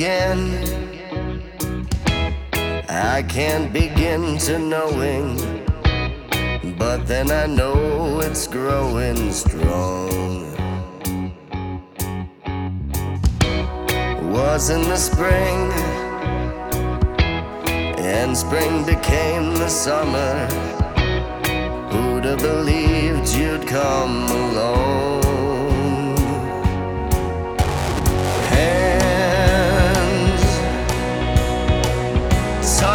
again. I can't begin to knowing, but then I know it's growing strong. Was in the spring, and spring became the summer. Who'd have believed you'd come along?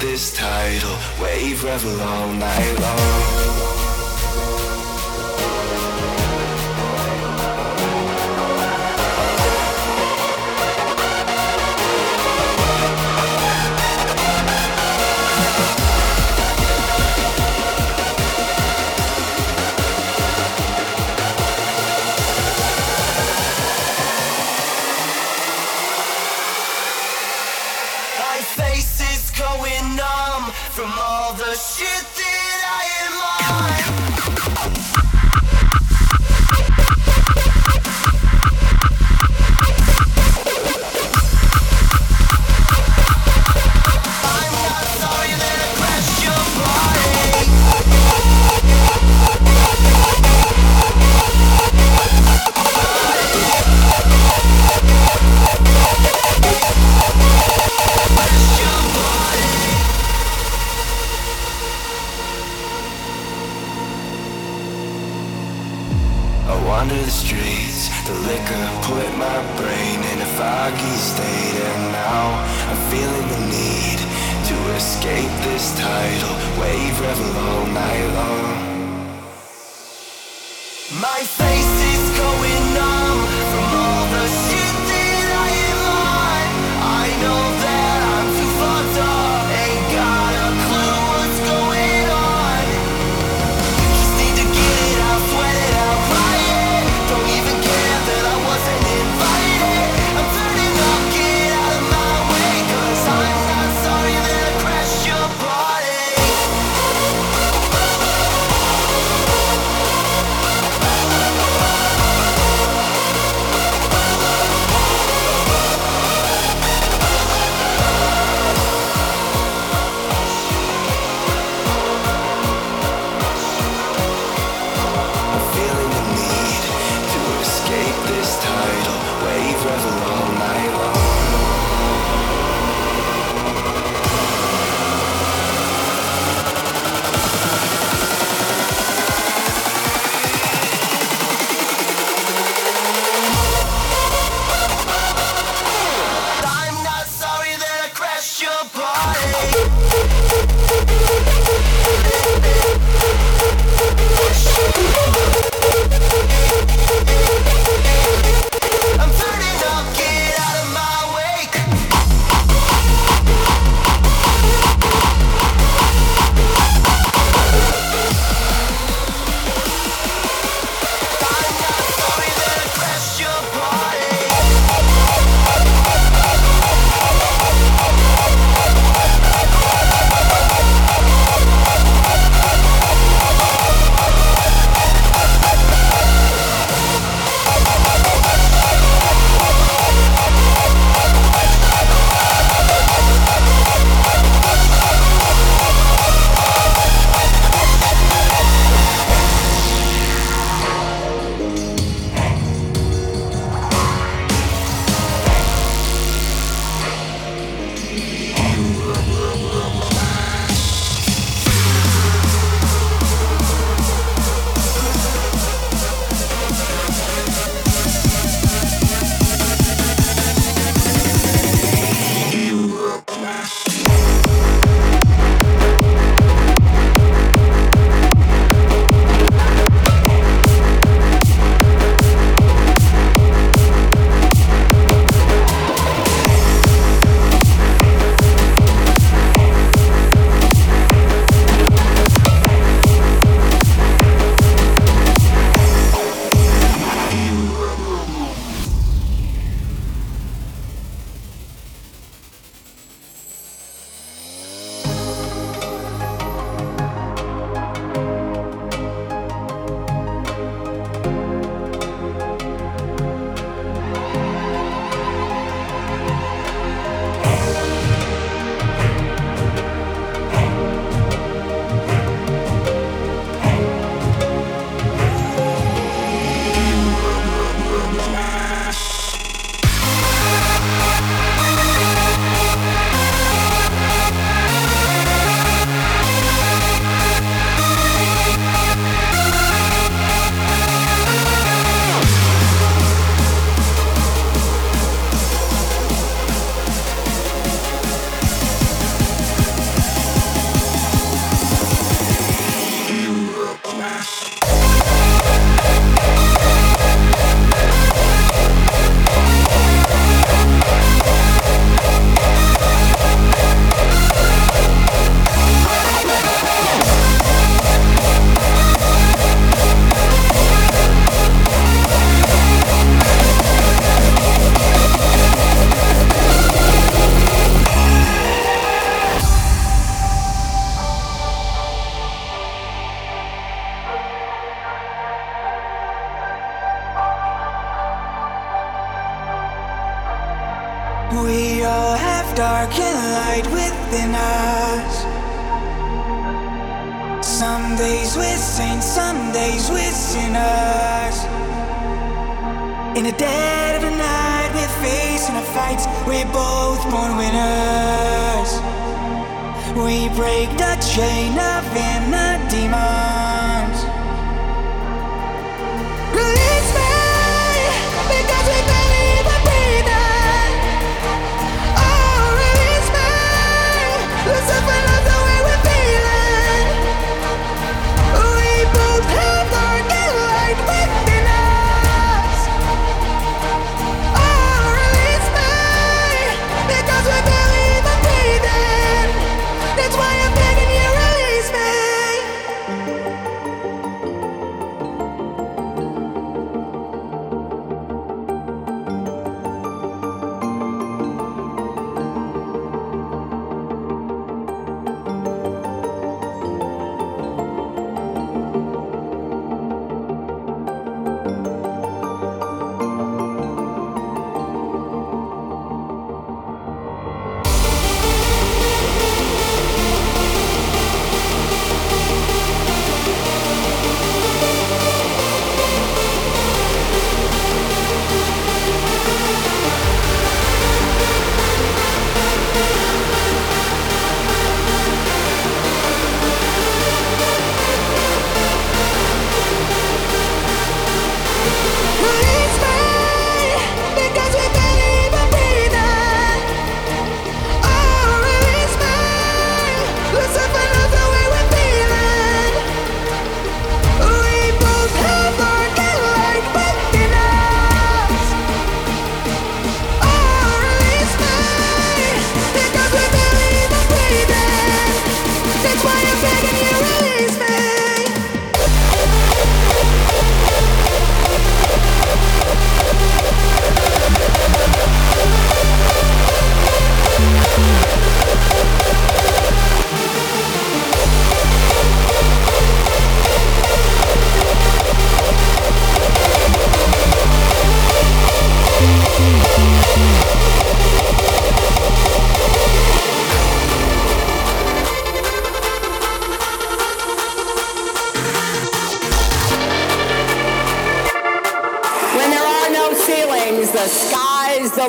this tidal wave, revel all night long. state, and now I'm feeling the need to escape this tidal wave, revel all night long. My face is going.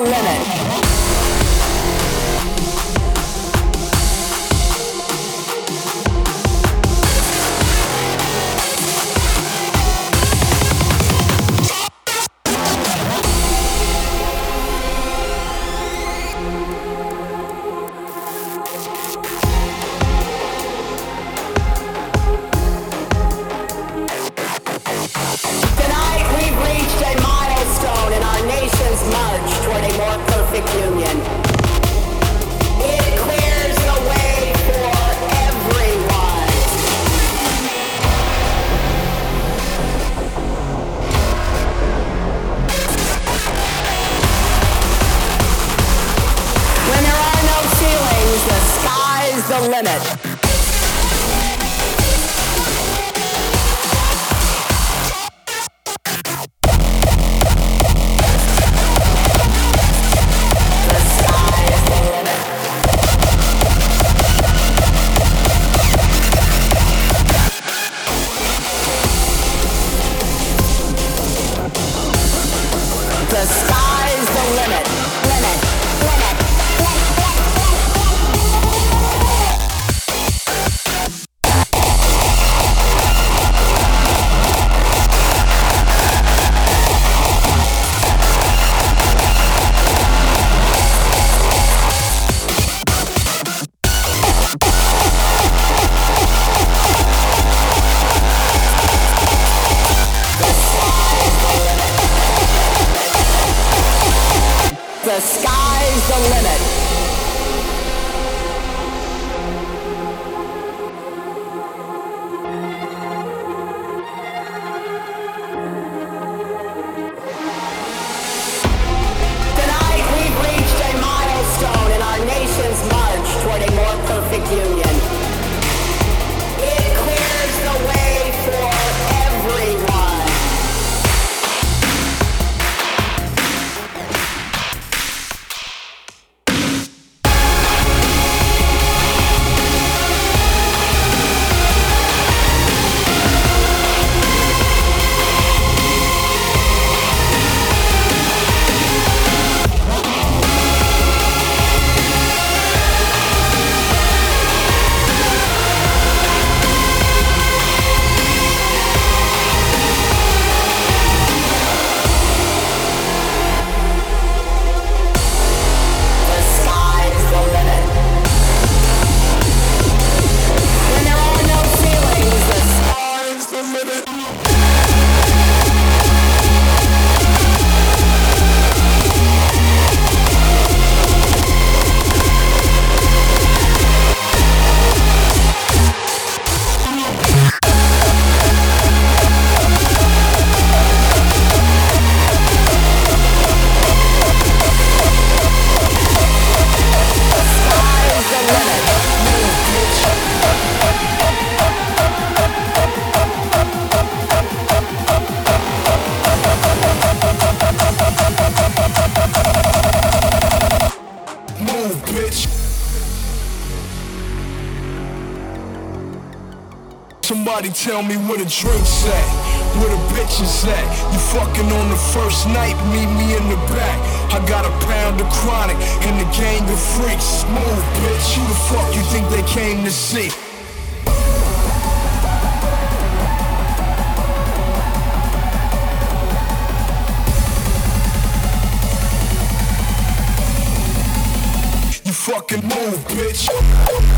Limit. Tell me where the drinks at, where the bitches at. You fucking on the first night, meet me in the back. I got a pound of chronic and the gang of freaks. Smooth, bitch. Who the fuck you think they came to see? You fucking move, bitch.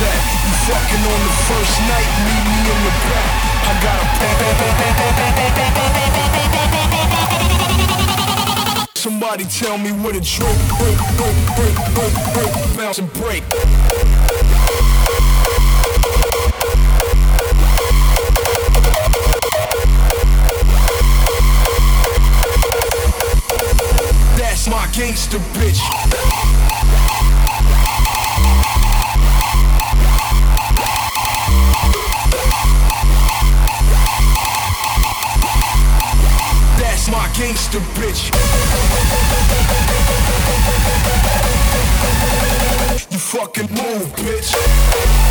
At. You fucking on the first night, meet me in the back. I got a Somebody tell me where the drink, break, break, break, break, break, bounce and break. That's my gangster bitch. Gangster bitch. You fucking move, bitch.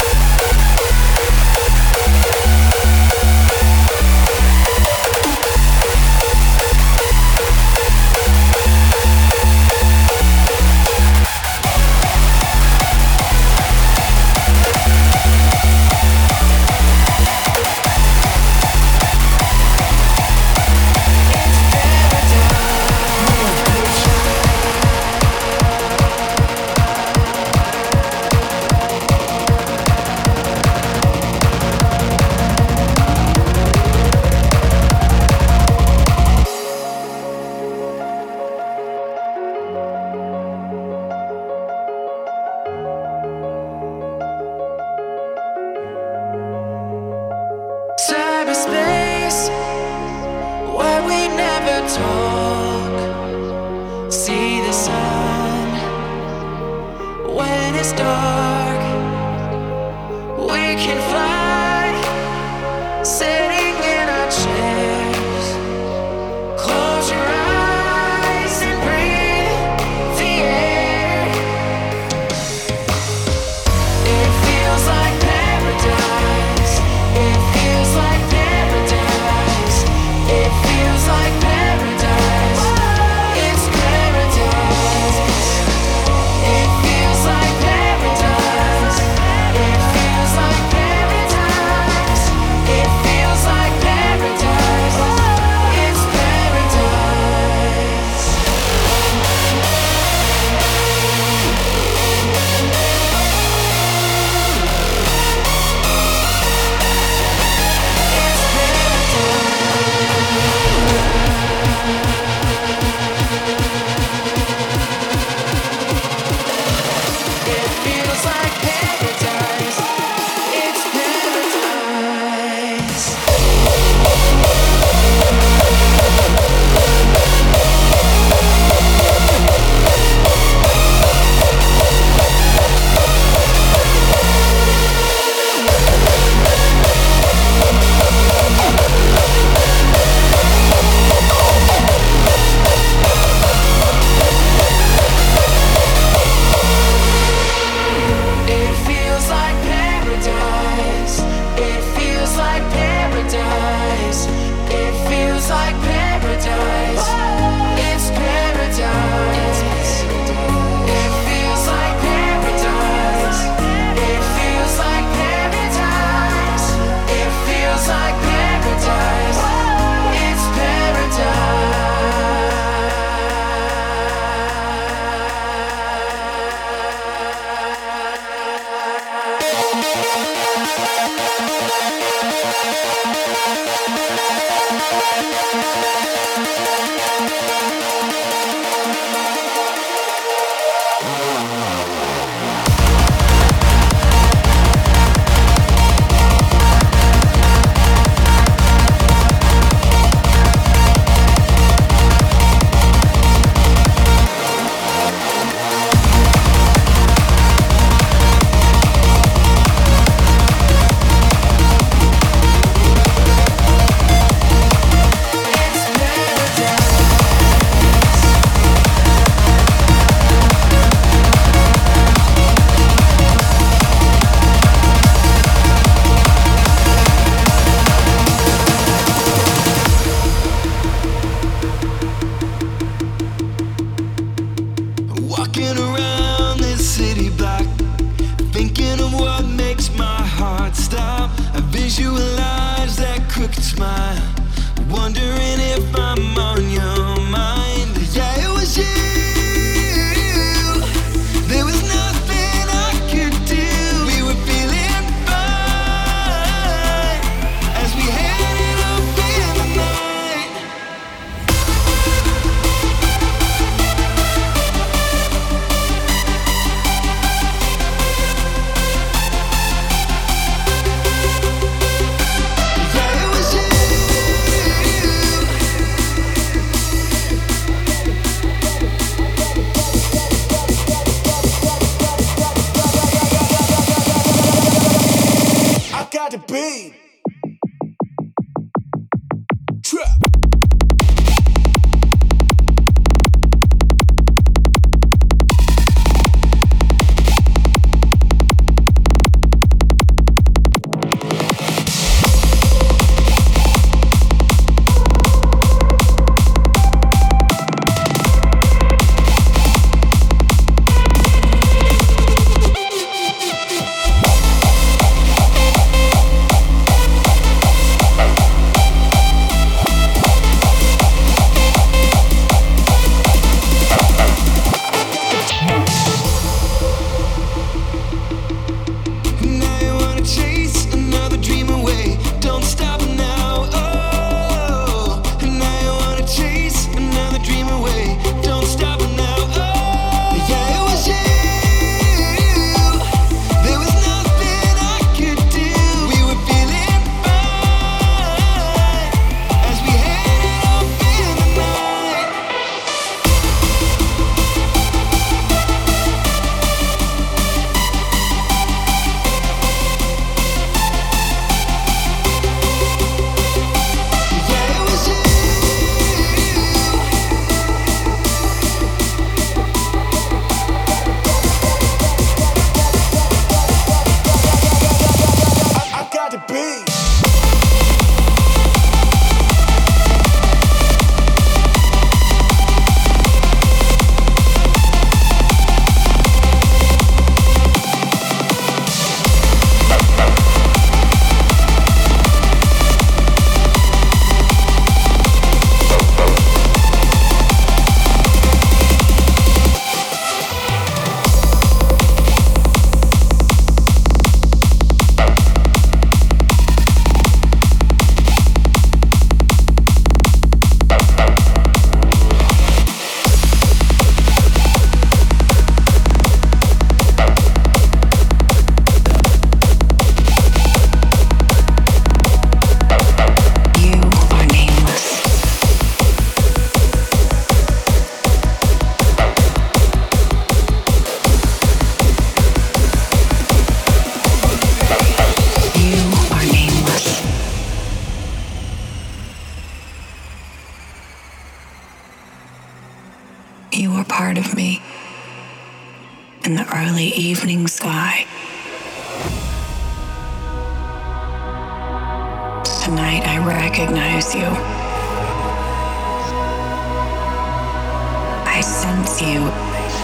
I sent you.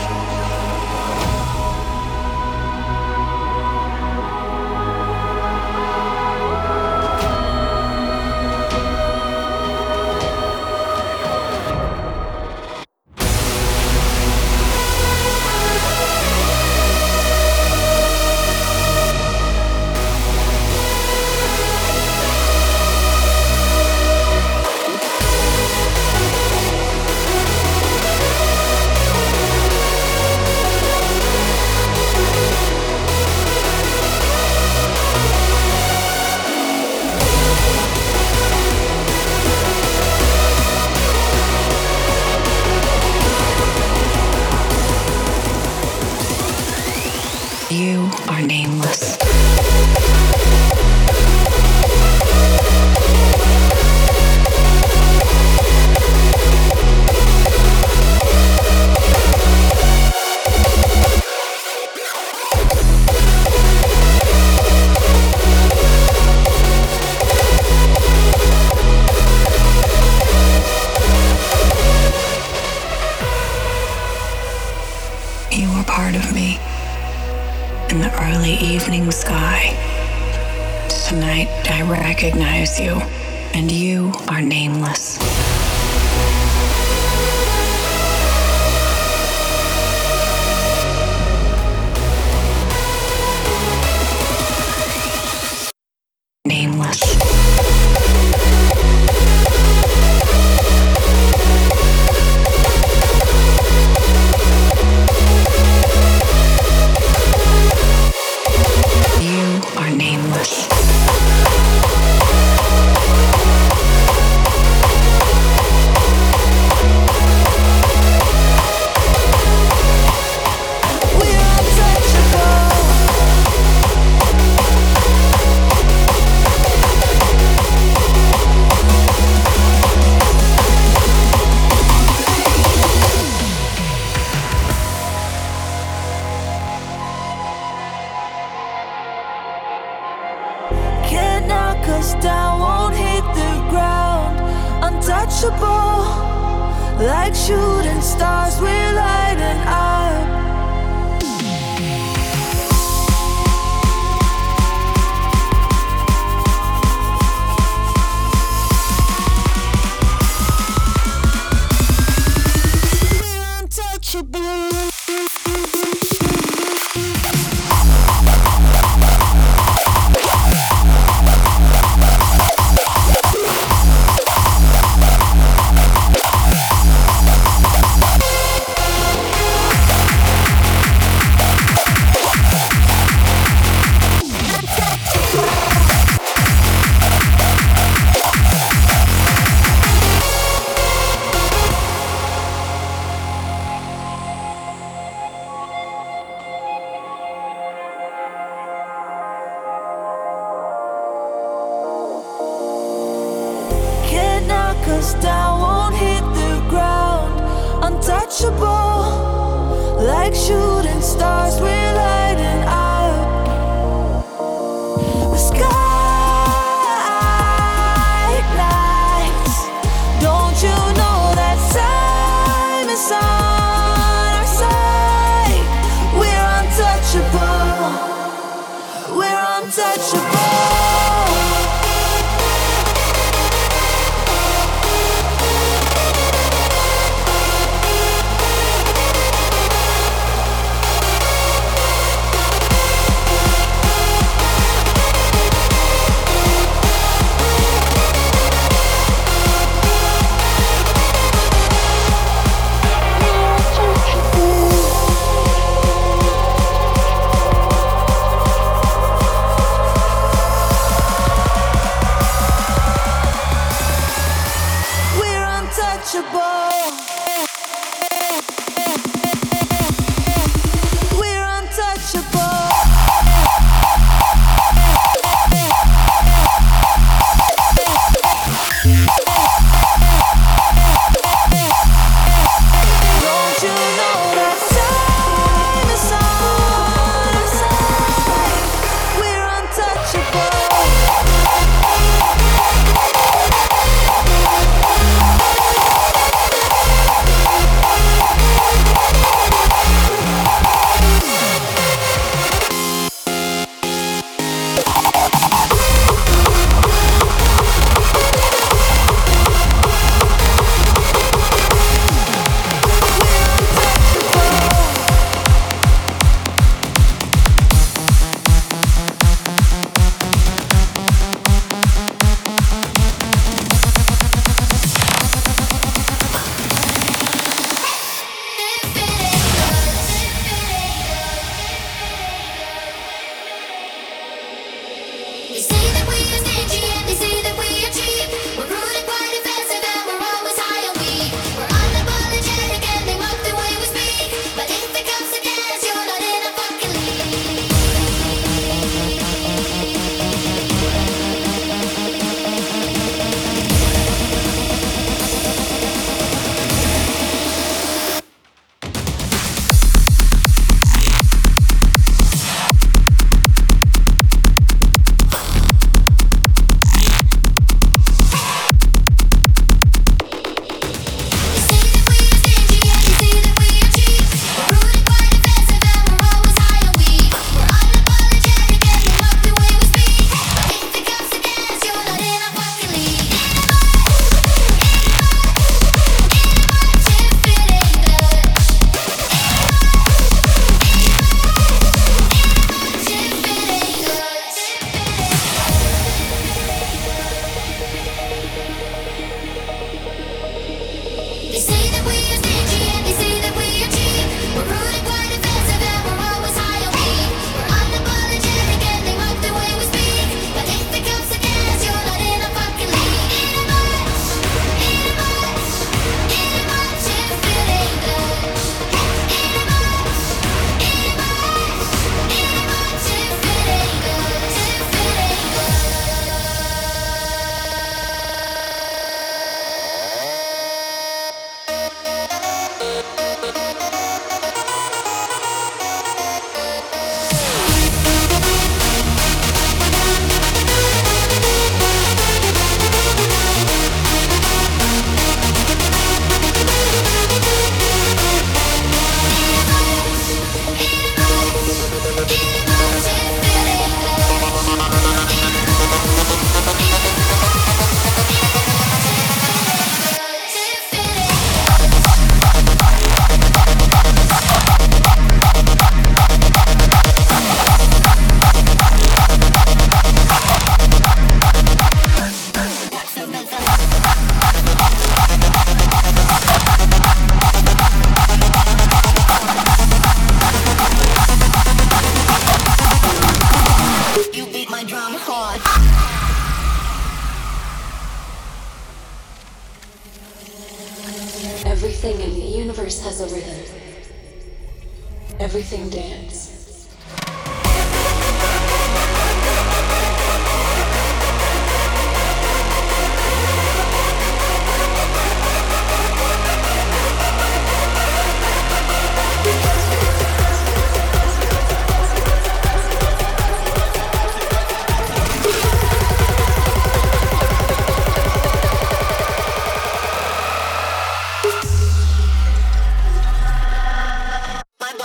makes you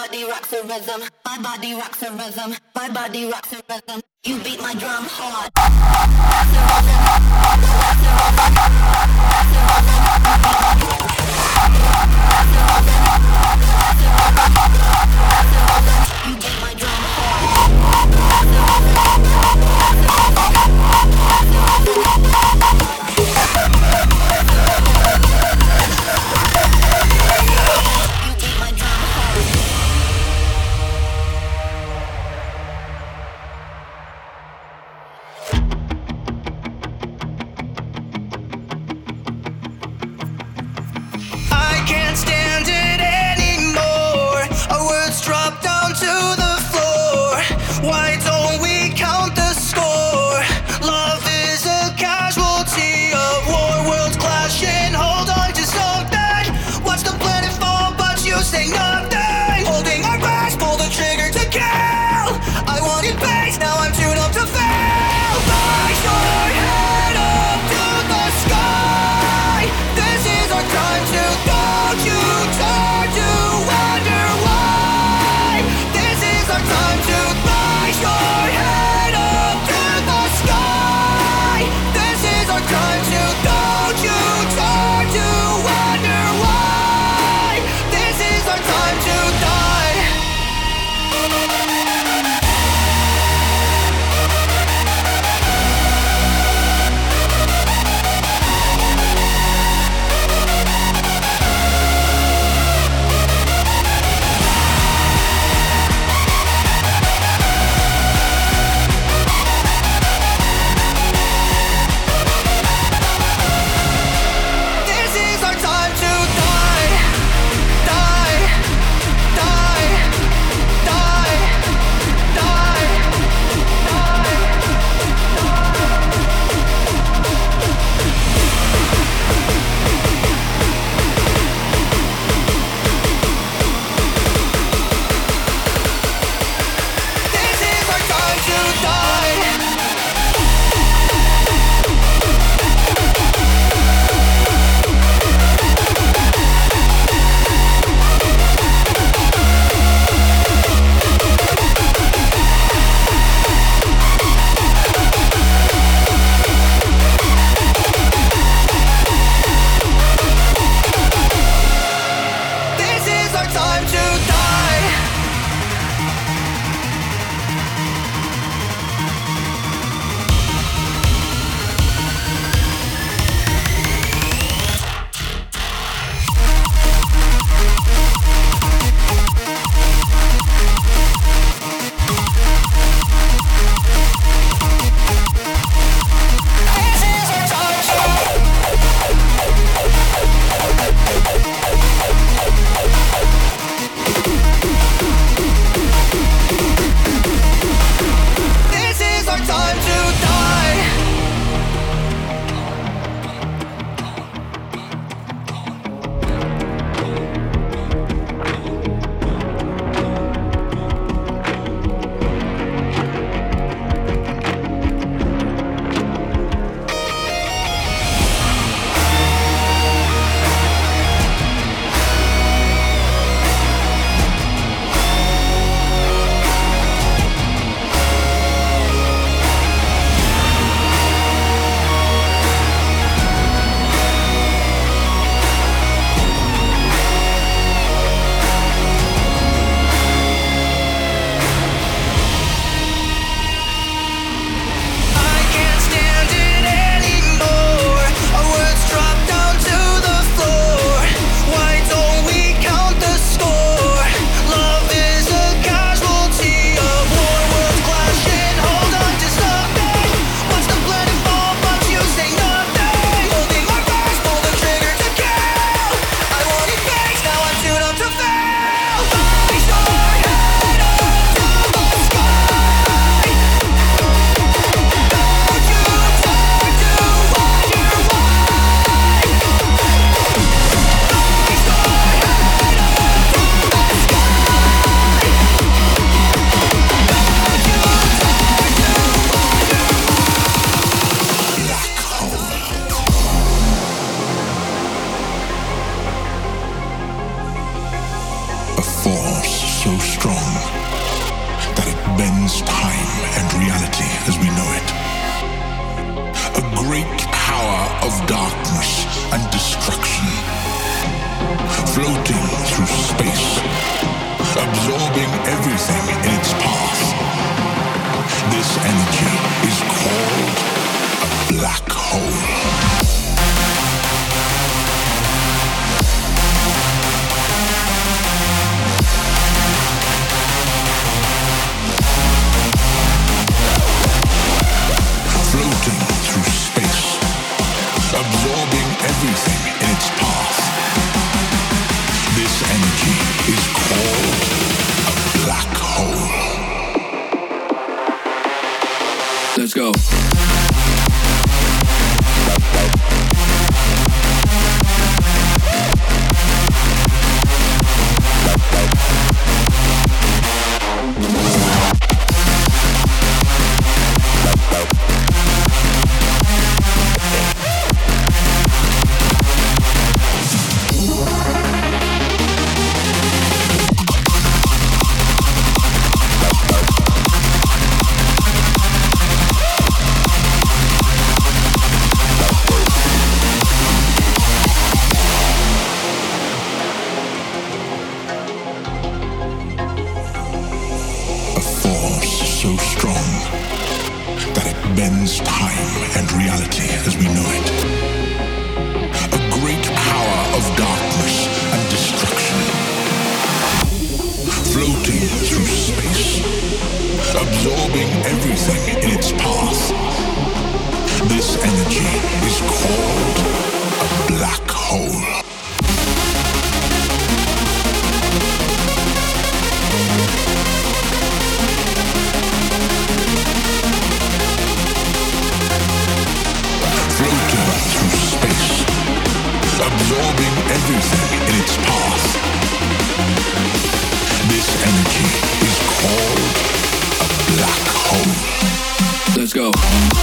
body rocks the rhythm. My body rocks the rhythm. My body rocks the rhythm. You beat my drum hard. You beat my drum hard. This energy is called a black hole. Let's go.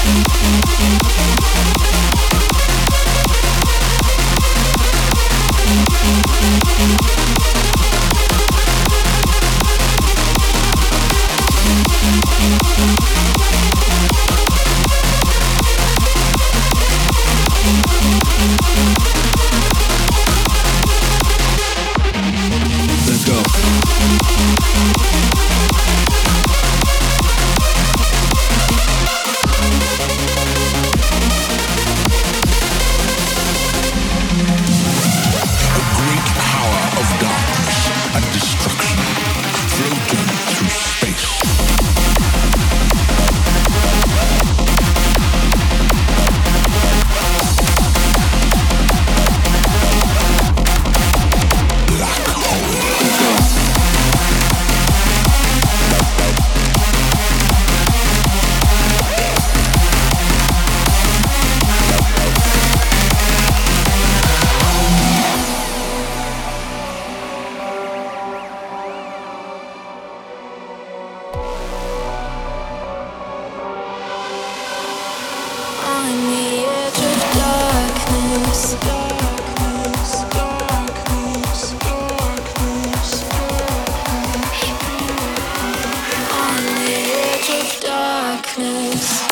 darkness.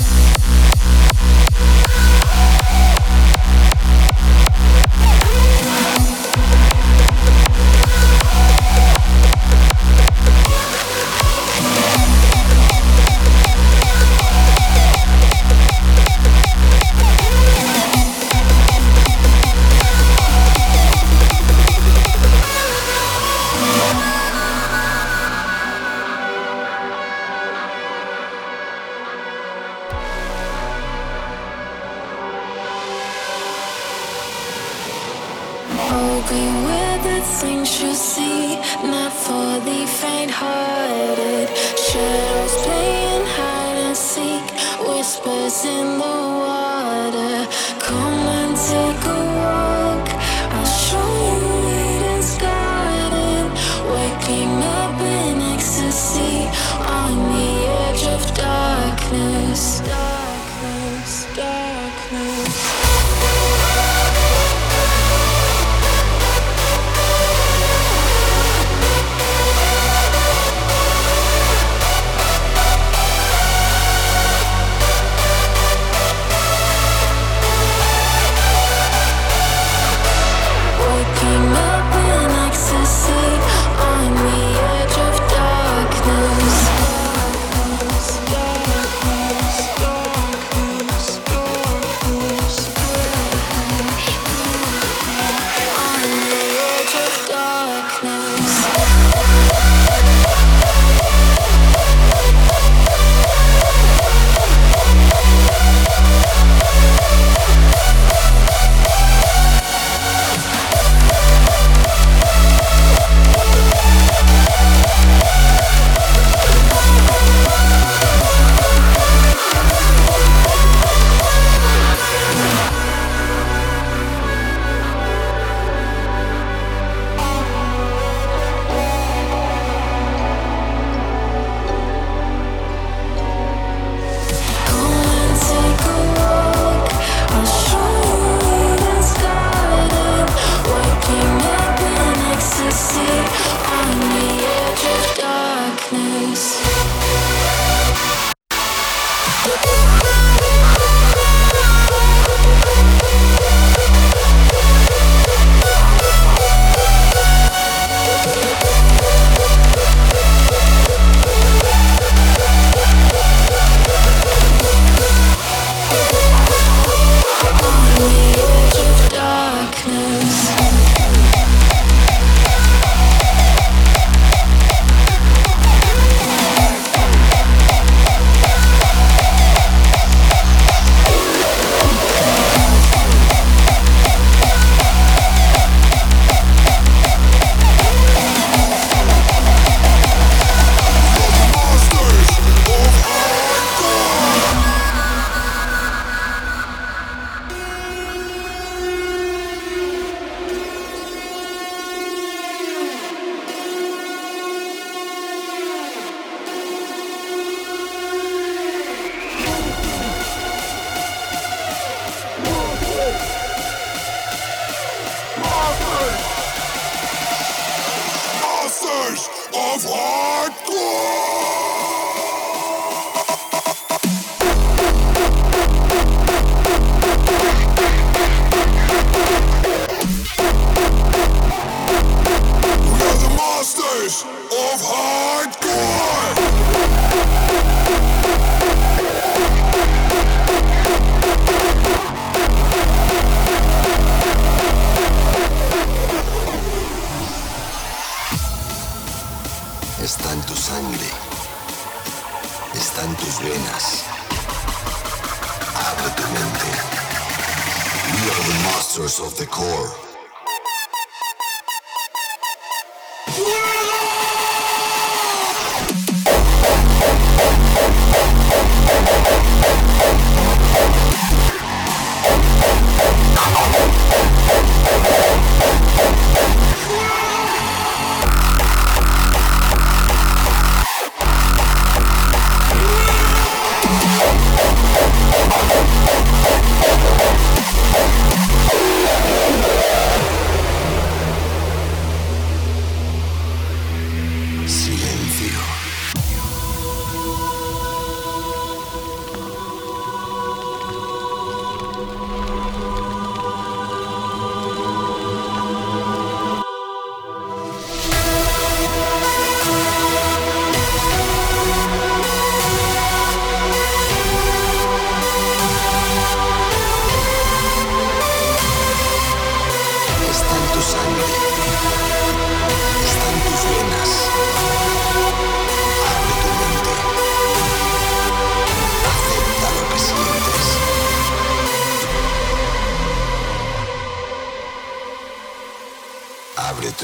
The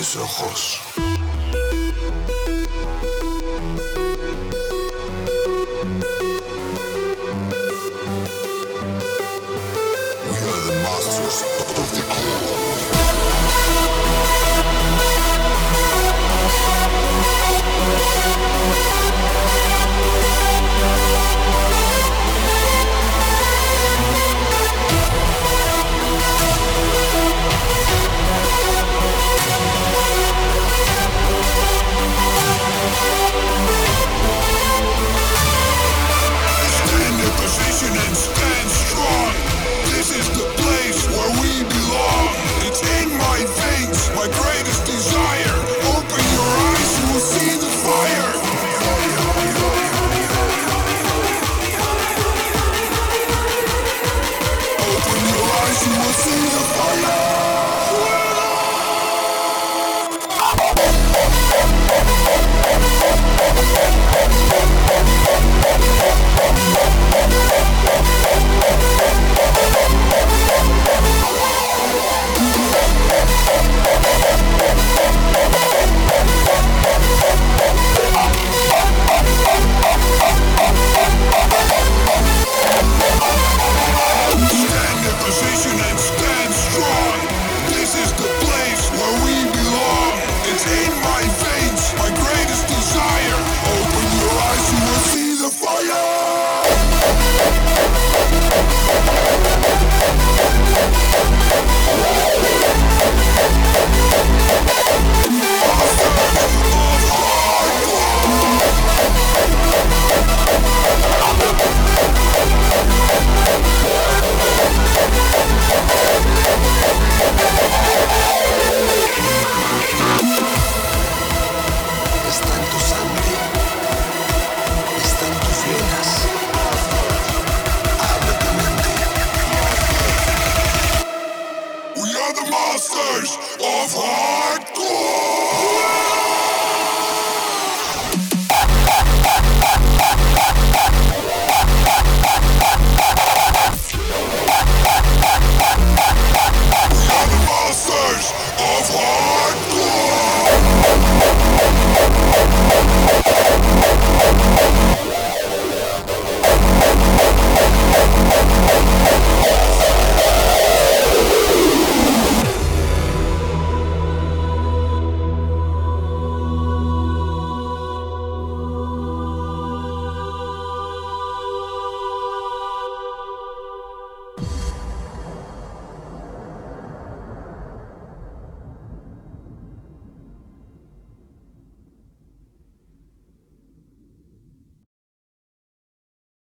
masters of